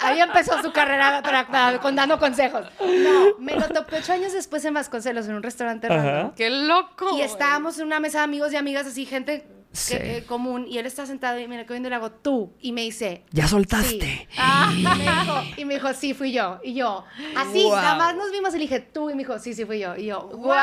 Ahí empezó su carrera para- para- con dando consejos. No, me lo topé ocho años después en Vasconcelos, en un restaurante random. ¡Qué loco! Y estábamos en una mesa de amigos y amigas, así, gente que- eh, común. Y él está sentado y me quedo viendo y le hago tú. Y me dice. Ya soltaste. Sí. Ah, y, me dijo, y me dijo, sí, fui yo. Y yo, así, Wow. nada más nos vimos y le dije, tú. Y me dijo, sí, sí, fui yo. Y yo, ¡Wow! wow.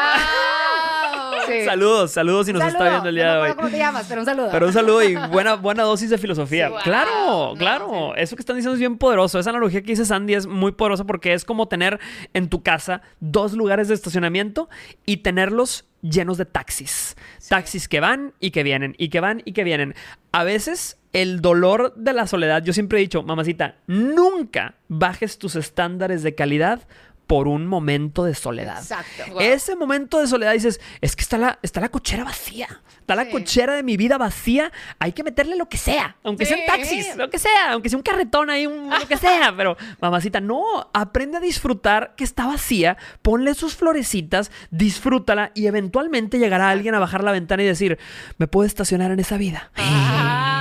Sí. Saludos, saludos si nos está Saludo. viendo el No día de hoy. ¿Cómo te llamas? Pero un saludo. Pero un saludo y [laughs] buena, buena dosis de filosofía. Sí, wow. Claro, claro. Eso que están diciendo es bien poderoso. Esa analogía que dice Sandy es muy poderosa porque es como tener en tu casa dos lugares de estacionamiento y tenerlos llenos de taxis. Taxis que van y que vienen, y que van y que vienen. A veces el dolor de la soledad, yo siempre he dicho, mamacita, nunca bajes tus estándares de calidad por un momento de soledad. Exacto. Wow. Ese momento de soledad dices, es que está la, está la cochera vacía. Está la Sí. cochera de mi vida vacía. Hay que meterle lo que sea. Aunque sean Sí. taxis, lo que sea. Aunque sea un carretón ahí, un- lo que sea. Pero, mamacita, no. Aprende a disfrutar que está vacía. Ponle sus florecitas, disfrútala y eventualmente llegará alguien a bajar la ventana y decir, me puedo estacionar en esa vida. Ándale.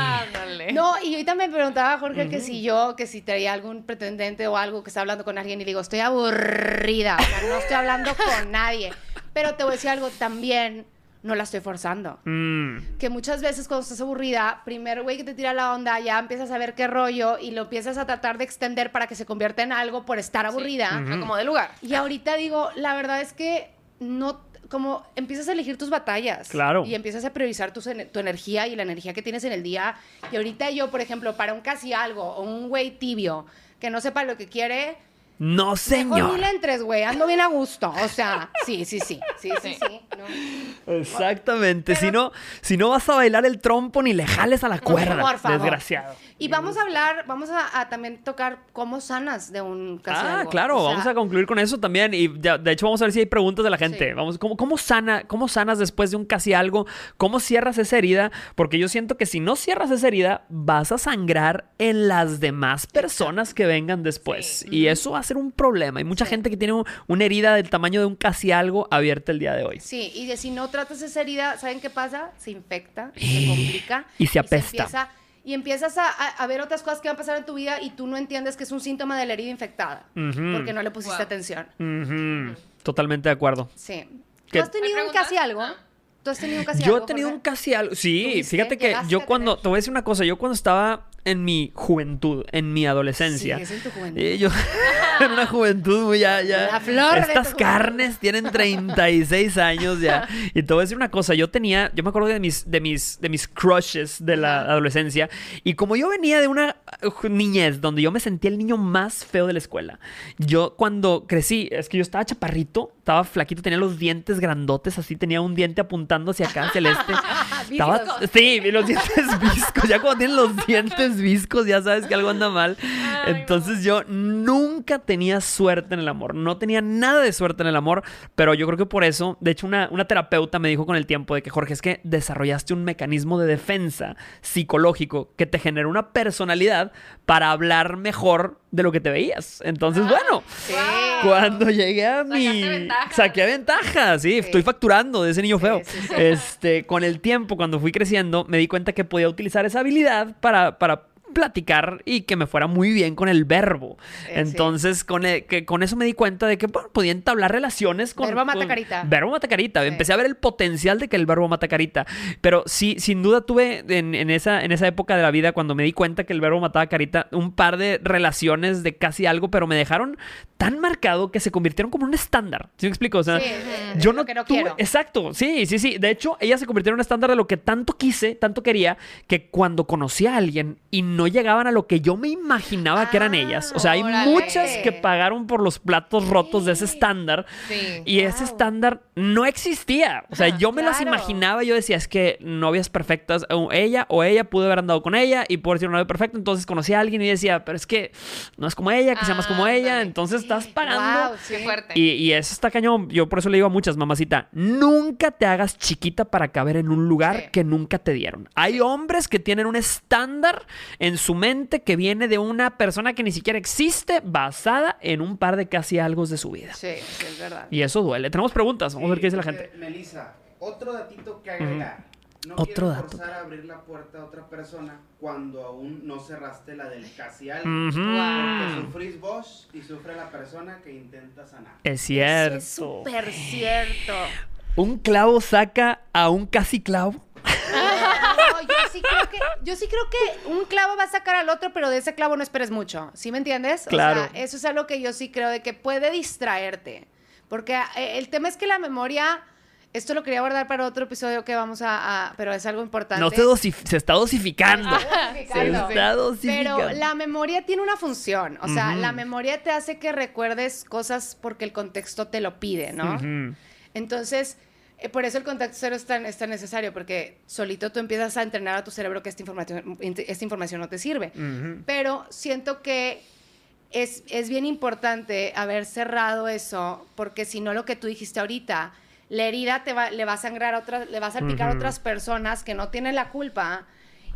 [laughs] No, y ahorita me preguntaba Jorge que si yo, que si traía algún pretendente o algo que está hablando con alguien y le digo, estoy aburrida, o sea, no estoy hablando [laughs] con nadie. Pero te voy a decir algo también, no la estoy forzando. Mm, Que muchas veces cuando estás aburrida, primero güey que te tira la onda, ya empiezas a ver qué rollo y lo empiezas a tratar de extender para que se convierta en algo por estar aburrida. No como de lugar. Y ahorita digo, la verdad es que no, como empiezas a elegir tus batallas. Claro. Y empiezas a priorizar tus tu energía y la energía que tienes en el día. Y ahorita yo, por ejemplo, para un casi algo o un güey tibio que no sepa lo que quiere, no, mejor señor. ni le entres, güey, ando bien a gusto. O sea, sí, sí, sí, sí, sí, Sí. sí. no. Exactamente. Si no, si no vas a bailar el trompo ni le jales a la cuerda. por favor. Desgraciado. Y vamos a hablar, vamos a, a también tocar cómo sanas de un casi Ah, claro, O sea, vamos a concluir con eso también. Y ya, de hecho, vamos a ver si hay preguntas de la gente. Sí. Vamos, ¿cómo, cómo, sana, ¿Cómo sanas después de un casi algo? ¿Cómo cierras esa herida? Porque yo siento que si no cierras esa herida, vas a sangrar en las demás personas que vengan después. Sí. Y eso a ser un problema. Hay mucha Sí. gente que tiene un- una herida del tamaño de un casi algo abierta el día de hoy. Sí, y de si no tratas esa herida, ¿saben qué pasa? Se infecta, se [gasps] complica. Y se apesta. empieza- y empiezas a, a- a ver otras cosas que van a pasar en tu vida y tú no entiendes que es un síntoma de la herida infectada. Porque no le pusiste Wow. atención. Totalmente de acuerdo. Sí. ¿Qué- ¿Tú has tenido ¿Me un casi algo? Ah. ¿Tú has tenido un casi Yo algo? he tenido Jorge? un casi algo. Sí, fíjate que ¿Llegaste yo cuando. Te voy a decir una cosa. Yo cuando estaba en mi juventud, en mi adolescencia. Sí, es en tu juventud. eh, yo [laughs] en una juventud muy ya, ya. La flor Estas carnes tienen 36 años ya. [laughs] Y te voy a decir una cosa. Yo tenía. Yo me acuerdo de mis, de mis, de mis crushes de la adolescencia. Y como yo venía de una niñez donde yo me sentía el niño más feo de la escuela. Yo cuando crecí, es que yo estaba chaparrito, estaba flaquito, tenía los dientes grandotes, así tenía un diente apuntando hacia acá, hacia el este. [laughs] Estaba, sí, los dientes viscos. Ya cuando tienen los dientes viscos, ya sabes que algo anda mal. [laughs] Ay, Entonces yo nunca tenía suerte en el amor. No tenía nada de suerte en el amor. Pero yo creo que por eso, de hecho, una, una terapeuta me dijo con el tiempo de que Jorge, es que desarrollaste un mecanismo de defensa psicológico que te generó una personalidad para hablar mejor de lo que te veías. Entonces, bueno. Sí. Cuando llegué a mi... ventaja. Saqué ventaja, sí, estoy facturando de ese niño feo. sí. Este, con el tiempo, cuando fui creciendo, me di cuenta que podía utilizar esa habilidad para, para platicar y que me fuera muy bien con el verbo. Eh, sí. Entonces, con, e- que, con eso me di cuenta de que bueno, podía entablar relaciones con... Verbo mata con- carita. Verbo mata carita. Sí. Empecé a ver el potencial de que el verbo mata carita. Pero sí, sin duda tuve en, en esa, en esa época de la vida, cuando me di cuenta que el verbo mataba carita, un par de relaciones de casi algo, pero me dejaron tan marcado que se convirtieron como un estándar. ¿Sí me explico? O sea, Sí, sí, yo es no, lo que no tuve- quiero. Exacto, sí, sí, sí. De hecho, ella se convirtió en un estándar de lo que tanto quise, tanto quería, que cuando conocí a alguien y no llegaban a lo que yo me imaginaba que eran Ah, ellas. O sea, hay órale. muchas que pagaron por los platos rotos de ese estándar. Sí. Y ese Wow. estándar no existía. O sea, yo me las imaginaba. Yo decía, es que novias perfectas, ella o ella pudo haber andado con ella y pudo ser una novia perfecta. Entonces conocí a alguien y decía, pero es que no es como ella, que sea más como ella. Ándale. Entonces estás pagando. Wow, sí. Qué fuerte. Y, y eso está cañón. Yo por eso le digo a muchas, mamacita, nunca te hagas chiquita para caber en un lugar Sí. que nunca te dieron. Hay hombres que tienen un estándar en su mente que viene de una persona que ni siquiera existe, basada en un par de casi algo de su vida. Sí, sí, es verdad. Y eso duele. Tenemos preguntas. Vamos a ver qué dice la gente. Melissa, otro datito que agregar. No Otro quiero dato. forzar a abrir la puerta a otra persona cuando aún no cerraste la del casi algo. Ujú. Porque sufrís vos y sufre la persona que intenta sanar. Es Eso cierto. es súper cierto. Un clavo saca a un casi clavo. [laughs] Yo sí creo que, yo sí creo que un clavo va a sacar al otro, pero de ese clavo no esperes mucho. ¿Sí me entiendes? Claro. O sea, eso es algo que yo sí creo de que puede distraerte. Porque eh, el tema es que la memoria, esto lo quería guardar para otro episodio que vamos a, a- pero es algo importante. No se, se está dosificando. Ah, Se Claro. está dosificando. Pero la memoria tiene una función, o sea, la memoria te hace que recuerdes cosas porque el contexto te lo pide, ¿no? Entonces, por eso el contacto cero es tan, es tan necesario, porque solito tú empiezas a entrenar a tu cerebro que esta información, esta información no te sirve. Ujú. Pero siento que es, es bien importante haber cerrado eso, porque si no lo que tú dijiste ahorita, la herida te va, le va a sangrar a otras, le va a salpicar a Ujú. otras personas que no tienen la culpa.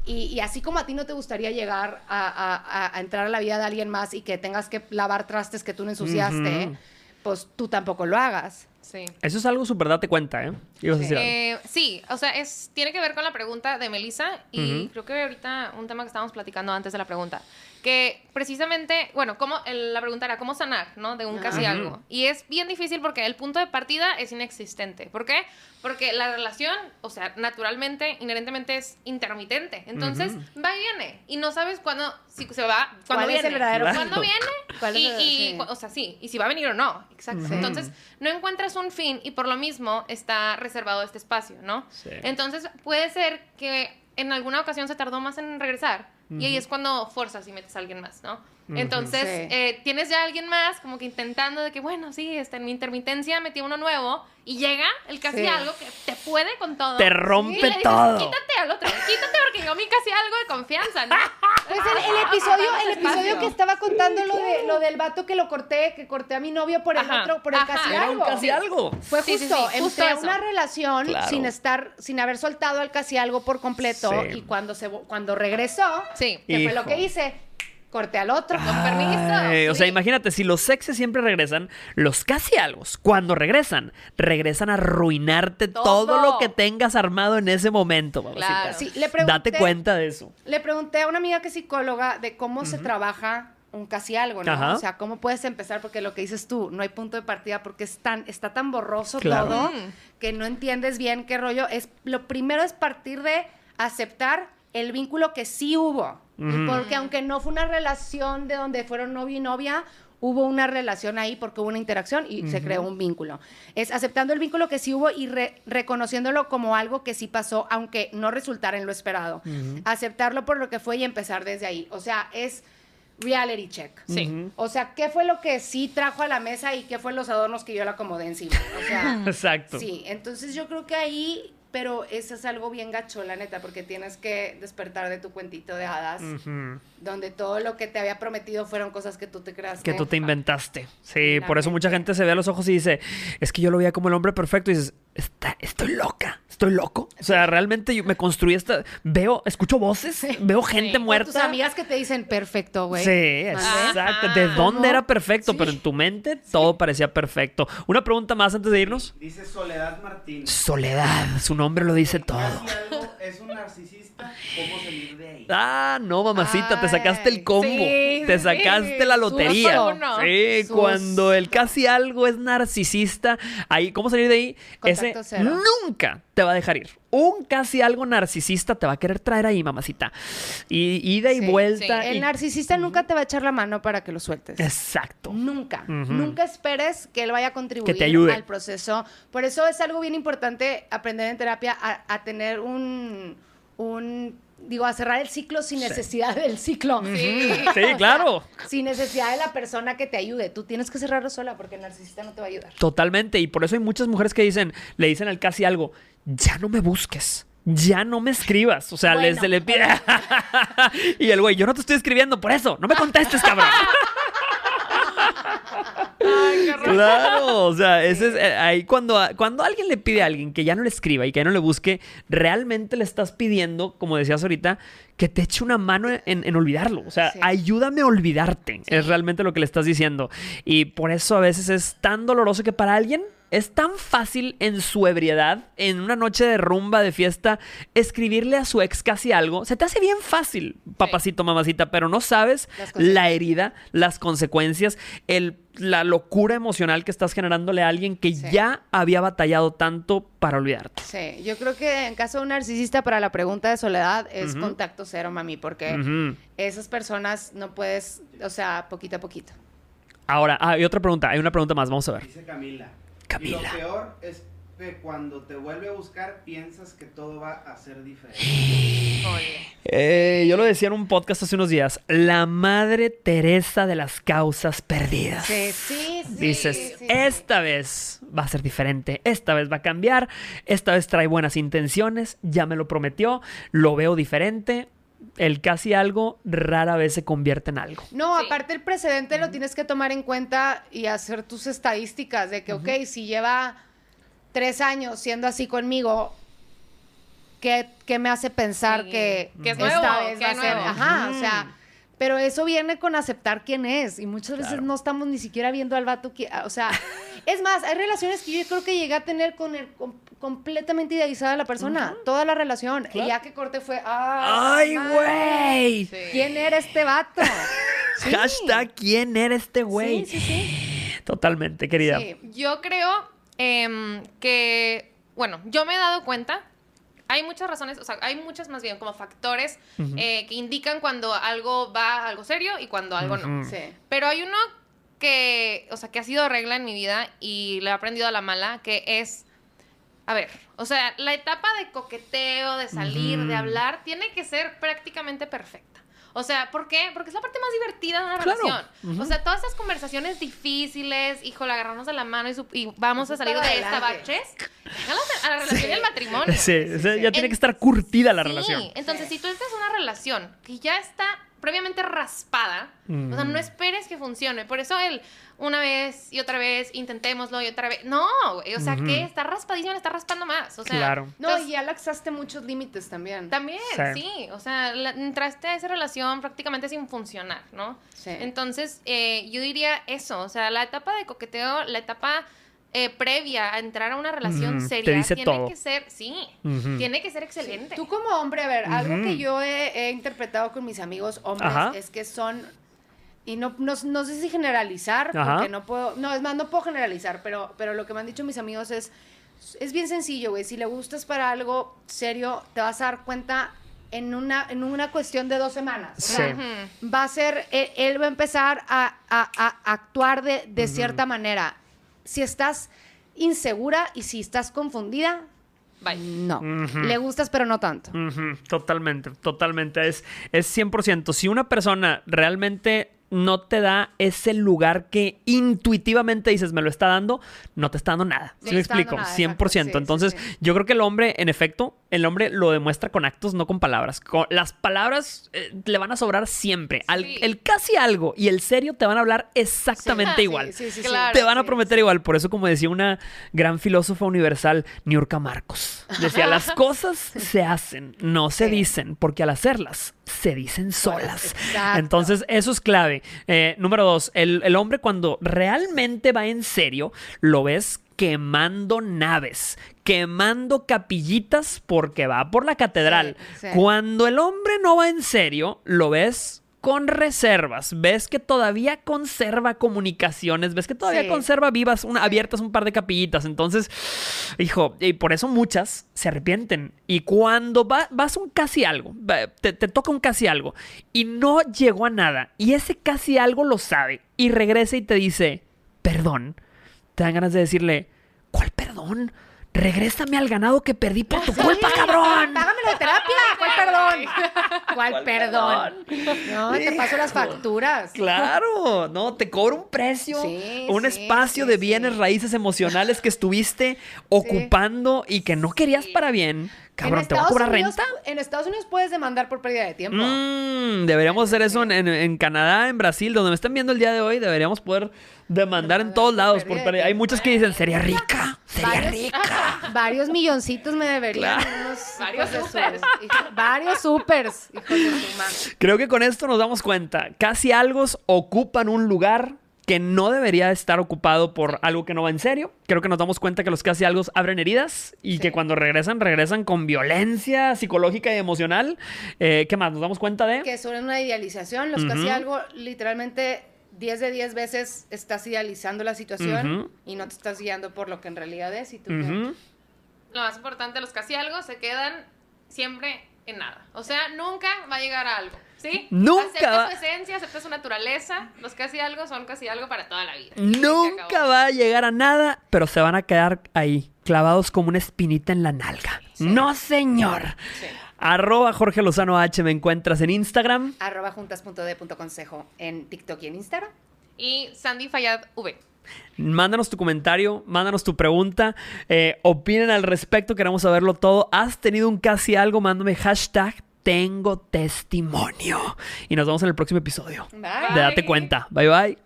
Y, y así como a ti no te gustaría llegar a, a- a- a entrar a la vida de alguien más y que tengas que lavar trastes que tú no ensuciaste, Ujú. pues tú tampoco lo hagas. Sí. Eso es algo súper date cuenta, ¿eh? Ibas a decir algo. Eh, sí, o sea, es, tiene que ver con la pregunta de Melissa y creo que ahorita un tema que estábamos platicando antes de la pregunta, que precisamente, bueno, cómo, el- la pregunta era cómo sanar, ¿no? De un casi Ajá. algo. Y es bien difícil porque el punto de partida es inexistente. ¿Por qué? Porque la relación, o sea, naturalmente, inherentemente es intermitente. Entonces, va y viene. Y no sabes cuándo, si se va, cuándo ¿Cuál es viene. el verdadero. ¿Cuándo viene? ¿Cuál es y, el- y- sí. o sea, sí, y si va a venir o no. Exacto. Entonces, no encuentras un fin y por lo mismo está reservado este espacio, ¿no? Sí. Entonces, puede ser que en alguna ocasión se tardó más en regresar y ahí es cuando fuerzas y metes a alguien más, ¿no? Entonces, Sí. eh, tienes ya a alguien más como que intentando de que, bueno, sí, está en mi intermitencia, metí uno nuevo y llega el casi Sí. algo que te puede con todo. Te Y rompe le dices, todo. Quítate al otro, quítate porque yo mi casi algo de confianza, ¿no? [laughs] Pues el, el Ah, episodio, el episodio que estaba contando lo, de, lo del vato que lo corté, que corté a mi novio por el Ajá, otro, por el ajá. casi Era un algo. casi algo. Fue Sí, sí, justo, sí, justo entré a eso. una relación Claro. sin estar, sin haber soltado al casi algo por completo Sí. y cuando se cuando regresó, Sí. ¿qué fue lo que hice? Corté al otro. Con permiso. Ay, o sea, imagínate, si los sexes siempre regresan, los casi algo, cuando regresan, regresan a arruinarte todo, Todo. lo que tengas armado en ese momento. Claro. Sí, le pregunté, Date cuenta de eso. Le pregunté a una amiga que es psicóloga de cómo se trabaja un casi algo, ¿no? Ajá. O sea, cómo puedes empezar, porque lo que dices tú, no hay punto de partida porque es tan, está tan borroso Claro. todo que no entiendes bien qué rollo. Es, lo primero es partir de aceptar el vínculo que sí hubo. Porque aunque no fue una relación de donde fueron novio y novia, hubo una relación ahí porque hubo una interacción y se creó un vínculo. Es aceptando el vínculo que sí hubo y re- reconociéndolo como algo que sí pasó, aunque no resultara en lo esperado. Aceptarlo por lo que fue y empezar desde ahí. O sea, es reality check. Sí. O sea, ¿qué fue lo que sí trajo a la mesa y qué fue los adornos que yo le acomodé encima? O sea, [laughs] Exacto. sí, entonces yo creo que ahí, pero eso es algo bien gacho, la neta, porque tienes que despertar de tu cuentito de hadas, donde todo lo que te había prometido fueron cosas que tú te creaste. Que tú te inventaste. Sí, por eso mucha gente se ve a los ojos y dice, es que yo lo veía como el hombre perfecto y dices, "Está- estoy loca, estoy loco. O sea, realmente yo me construí esta, veo, escucho voces, veo gente Sí. Muerta. tus amigas que te dicen, perfecto, güey. Sí, exacto. Ajá. ¿De dónde ¿Cómo? era perfecto? Sí. Pero en tu mente todo parecía perfecto. Una pregunta más antes de irnos. Dice Soledad Martínez. Soledad, su nombre lo dice todo. Algo es un narcisista ¿Cómo salir de ahí? Ah, no, mamacita, te sacaste el combo. sí, te sí. sacaste la lotería. Susto uno. Sí, Susto. cuando el casi algo es narcisista, ahí, ¿cómo salir de ahí? Contacto Ese cero. nunca te va a dejar ir. Un casi algo narcisista te va a querer traer ahí, mamacita. Y ida y Sí, vuelta. El y- narcisista nunca te va a echar la mano para que lo sueltes. Exacto. Nunca, nunca esperes que él vaya a contribuir Que te ayude. al proceso. Por eso es algo bien importante aprender en terapia a, a tener un, un, digo, a cerrar el ciclo sin necesidad del ciclo. Sí. Sí, claro. Sin necesidad de la persona que te ayude. Tú tienes que cerrarlo sola porque el narcisista no te va a ayudar. Totalmente. Y por eso hay muchas mujeres que dicen, le dicen al casi algo, ya no me busques. Ya no me escribas. O sea, les- se le pide. [laughs] y el güey, yo no te estoy escribiendo por eso. No me contestes, cabrón. [laughs] Claro, o sea, ese es eh, ahí cuando, cuando alguien le pide a alguien que ya no le escriba y que ya no le busque, realmente le estás pidiendo, como decías ahorita, que te eche una mano en, en olvidarlo. O sea, Sí. ayúdame a olvidarte. Es realmente lo que le estás diciendo. Y por eso a veces es tan doloroso que para alguien es tan fácil en su ebriedad, en una noche de rumba, de fiesta, escribirle a su ex casi algo. Se te hace bien fácil, papacito, mamacita, pero no sabes la herida, las consecuencias, el, la locura emocional que estás generándole a alguien que Sí. ya había batallado tanto para olvidarte. Sí, yo creo que en caso de un narcisista para la pregunta de soledad es contacto cero, mami, porque esas personas no puedes, o sea, poquito a poquito. Ahora, ah, hay otra pregunta, hay una pregunta más, vamos a ver. Dice Camila. Camila. Y lo peor es que cuando te vuelve a buscar piensas que todo va a ser diferente. Oye. Eh, yo lo decía en un podcast hace unos días, la madre Teresa de las causas perdidas. Sí, sí, sí. Dices, sí, sí. esta vez va a ser diferente, esta vez va a cambiar, esta vez trae buenas intenciones, ya me lo prometió, lo veo diferente. El casi algo rara vez se convierte en algo. No, Sí. aparte el precedente lo tienes que tomar en cuenta y hacer tus estadísticas de que, ok, si lleva tres años siendo así conmigo, ¿qué, qué me hace pensar Sí, que, que es esta nuevo, vez que va a es ser? nuevo. Ajá, o sea, pero eso viene con aceptar quién es y muchas veces Claro. no estamos ni siquiera viendo al vato que, o sea, es más, hay relaciones que yo creo que llegué a tener con el com- completamente idealizada la persona, toda la relación, y ya que corte fue, ¡Ay, güey! Sí. ¿Quién era este vato? [laughs] Sí. Hashtag, ¿quién era este güey? Sí, sí, sí. Totalmente, querida. Sí. Yo creo em, que, bueno, yo me he dado cuenta, hay muchas razones, o sea, hay muchas más bien como factores eh, que indican cuando algo va a algo serio y cuando algo no. Sí. Pero hay uno que, o sea, que ha sido regla en mi vida y le he aprendido a la mala, que es, a ver, o sea, la etapa de coqueteo, de salir, de hablar, tiene que ser prácticamente perfecta. O sea, ¿por qué? Porque es la parte más divertida de una Claro. relación. O sea, todas esas conversaciones difíciles, híjole, agarrarnos de la mano y, su- y vamos a salir de esta baches, a la [laughs] relación y al matrimonio. Sí, o sea, sí. ya tiene En- que estar curtida la Sí, relación. Entonces, Sí. si tú estás en una relación que ya está previamente raspada, o sea, Mm. no esperes que funcione. Por eso el una vez y otra vez, intentémoslo y otra vez. No, güey, o sea, que está raspadísima, está raspando más. O sea, Claro. No, entonces, y ya laxaste muchos límites también. también, Sí. sí. O sea, la- entraste a esa relación prácticamente sin funcionar, ¿no? Sí. Entonces, eh, yo diría eso. O sea, la etapa de coqueteo, la etapa eh, previa a entrar a una relación seria, dice tiene todo. que ser, sí, tiene que ser excelente. Tú como hombre, a ver, algo que yo he, he interpretado con mis amigos hombres Ajá. es que son, y no, no, no sé si generalizar, Ajá. porque no puedo, no, es más, no puedo generalizar, pero, pero lo que me han dicho mis amigos es, es bien sencillo, güey, si le gustas para algo serio, te vas a dar cuenta en una, en una cuestión de dos semanas. O sea, Ujú. va a ser, él, él va a empezar a, a- a actuar de, de cierta manera. Si estás insegura y si estás confundida, Bye. no. Le gustas, pero no tanto. Totalmente, totalmente. Es, es 100%. Si una persona realmente no te da ese lugar que intuitivamente dices, me lo está dando, no te está dando nada. ¿Sí te me explico? nada, 100%. exacto. Sí, sí, Entonces, sí. yo creo que el hombre, en efecto, el hombre lo demuestra con actos, no con palabras. Con- las palabras eh, le van a sobrar siempre. Al- el casi algo y el serio te van a hablar exactamente Sí, igual. Sí, sí, sí. Claro. te van a sí, prometer igual. Por eso, como decía una gran filósofa universal, Niurka Marcos, decía, [laughs] las cosas se hacen, no se Sí. dicen, porque al hacerlas, se dicen solas. Exacto. Entonces, eso es clave. Eh, número dos, el, el hombre cuando realmente va en serio, lo ves quemando naves, quemando capillitas porque va por la catedral. Sí, sí. Cuando el hombre no va en serio, lo ves con reservas. Ves que todavía conserva comunicaciones, ves que todavía Sí. conserva vivas, una, abiertas un par de capillitas. Entonces, hijo, y por eso muchas se arrepienten. Y cuando va- vas a un casi algo, te, te toca un casi algo y no llegó a nada, y ese casi algo lo sabe y regresa y te dice, perdón, te dan ganas de decirle, ¿cuál perdón? Regrésame al ganado que perdí por tu culpa, cabrón. Págamelo de terapia. [laughs] ¿Cuál perdón? ¿Cuál, ¿Cuál perdón? No, te paso las facturas. Claro, no, te cobra un precio, Sí, un sí, espacio sí, de bienes sí. raíces emocionales que estuviste [laughs] ocupando y que no querías para bien. Cabrón, En ¿te va a Estados cobrar Unidos- renta? En Estados Unidos puedes demandar por pérdida de tiempo. Mm, deberíamos hacer eso en, en- en Canadá, en Brasil, donde me están viendo el día de hoy. Deberíamos poder demandar en todos por lados. pérdida por de pérdida. Hay muchos que dicen, sería rica, sería Varios- [laughs] rica. [laughs] Varios milloncitos me deberían. Claro. unos [laughs] Varios supers. hijo- Varios supers. Hijos de su madre. Creo que con esto nos damos cuenta. Casi algo ocupan un lugar que no debería estar ocupado por algo que no va en serio. Creo que nos damos cuenta que los casi algo abren heridas y Sí. que cuando regresan, regresan con violencia psicológica y emocional. Eh, ¿Qué más? Nos damos cuenta de... Que son una idealización. Los casi Ujú. algo, literalmente, 10 de 10 veces estás idealizando la situación y no te estás guiando por lo que en realidad es. Y tú. Lo más importante, los casi algo se quedan siempre en nada. O sea, nunca va a llegar a algo. ¿Sí? Nunca Acepta va- su esencia, acepta su naturaleza. Los casi algo son casi algo para toda la vida. Nunca va a llegar a nada, pero se van a quedar ahí, clavados como una espinita en la nalga. No, señor. Sí. Arroba Jorge Lozano H me encuentras en Instagram. Arroba juntas.d.consejo en TikTok y en Instagram. Y Sandy Fayad V. Mándanos tu comentario, mándanos tu pregunta, eh, opinen al respecto, queremos saberlo todo. ¿Has tenido un casi algo? Mándame hashtag tengo testimonio. Y nos vemos en el próximo episodio. Bye. De Date cuenta. Bye bye.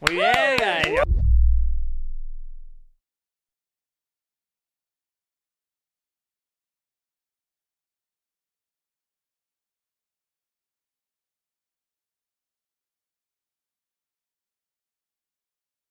Muy bien.